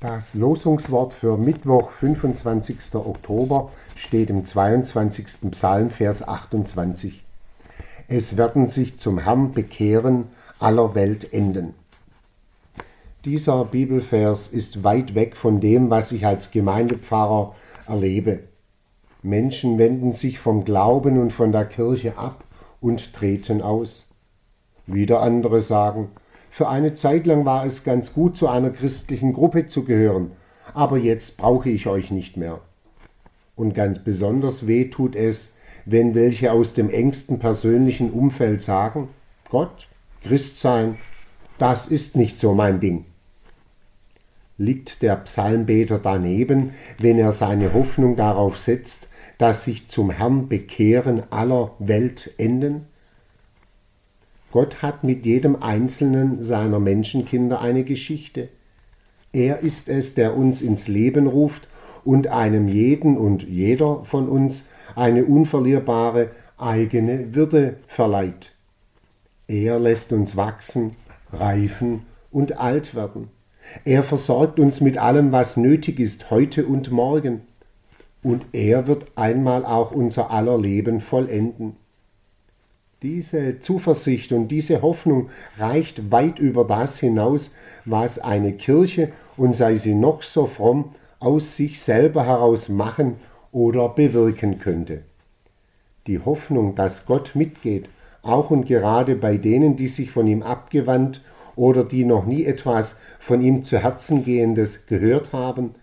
Das Losungswort für Mittwoch, 25. Oktober, steht im 22. Psalm, Vers 28. Es werden sich zum Herrn bekehren aller Welt enden. Dieser Bibelvers ist weit weg von dem, was ich als Gemeindepfarrer erlebe. Menschen wenden sich vom Glauben und von der Kirche ab und treten aus. Wieder andere sagen, für eine Zeit lang war es ganz gut, zu einer christlichen Gruppe zu gehören, aber jetzt brauche ich euch nicht mehr. Und ganz besonders weh tut es, wenn welche aus dem engsten persönlichen Umfeld sagen, Gott, Christsein, das ist nicht so mein Ding. Liegt der Psalmbeter daneben, wenn er seine Hoffnung darauf setzt, dass sich zum Herrn Bekehren aller Welt enden? Gott hat mit jedem einzelnen seiner Menschenkinder eine Geschichte. Er ist es, der uns ins Leben ruft und einem jeden und jeder von uns eine unverlierbare eigene Würde verleiht. Er lässt uns wachsen, reifen und alt werden. Er versorgt uns mit allem, was nötig ist, heute und morgen. Und er wird einmal auch unser aller Leben vollenden. Diese Zuversicht und diese Hoffnung reicht weit über das hinaus, was eine Kirche, und sei sie noch so fromm, aus sich selber heraus machen oder bewirken könnte. Die Hoffnung, dass Gott mitgeht, auch und gerade bei denen, die sich von ihm abgewandt oder die noch nie etwas von ihm zu Herzen gehendes gehört haben,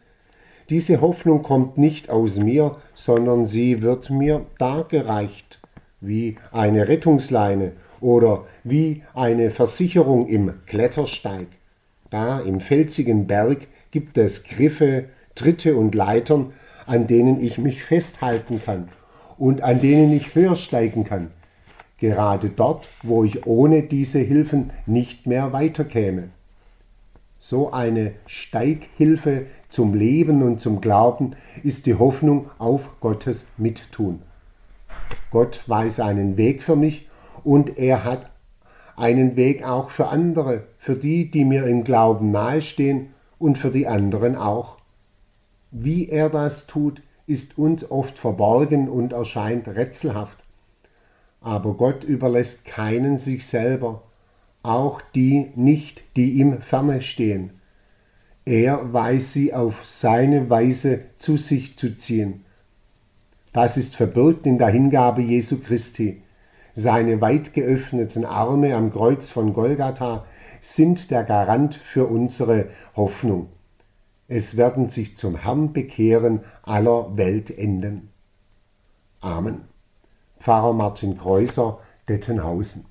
diese Hoffnung kommt nicht aus mir, sondern sie wird mir dargereicht wie eine Rettungsleine oder wie eine Versicherung im Klettersteig. Da im felsigen Berg gibt es Griffe, Tritte und Leitern, an denen ich mich festhalten kann und an denen ich höher steigen kann. Gerade dort, wo ich ohne diese Hilfen nicht mehr weiterkäme. So eine Steighilfe zum Leben und zum Glauben ist die Hoffnung auf Gottes Mittun. Gott weiß einen Weg für mich und er hat einen Weg auch für andere, für die, die mir im Glauben nahestehen und für die anderen auch. Wie er das tut, ist uns oft verborgen und erscheint rätselhaft. Aber Gott überlässt keinen sich selber, auch die nicht, die ihm ferne stehen. Er weiß sie auf seine Weise zu sich zu ziehen. Das ist verbirgt in der Hingabe Jesu Christi. Seine weit geöffneten Arme am Kreuz von Golgatha sind der Garant für unsere Hoffnung. Es werden sich zum Herrn bekehren aller Weltenden. Amen. Pfarrer Martin Kreuser, Dettenhausen.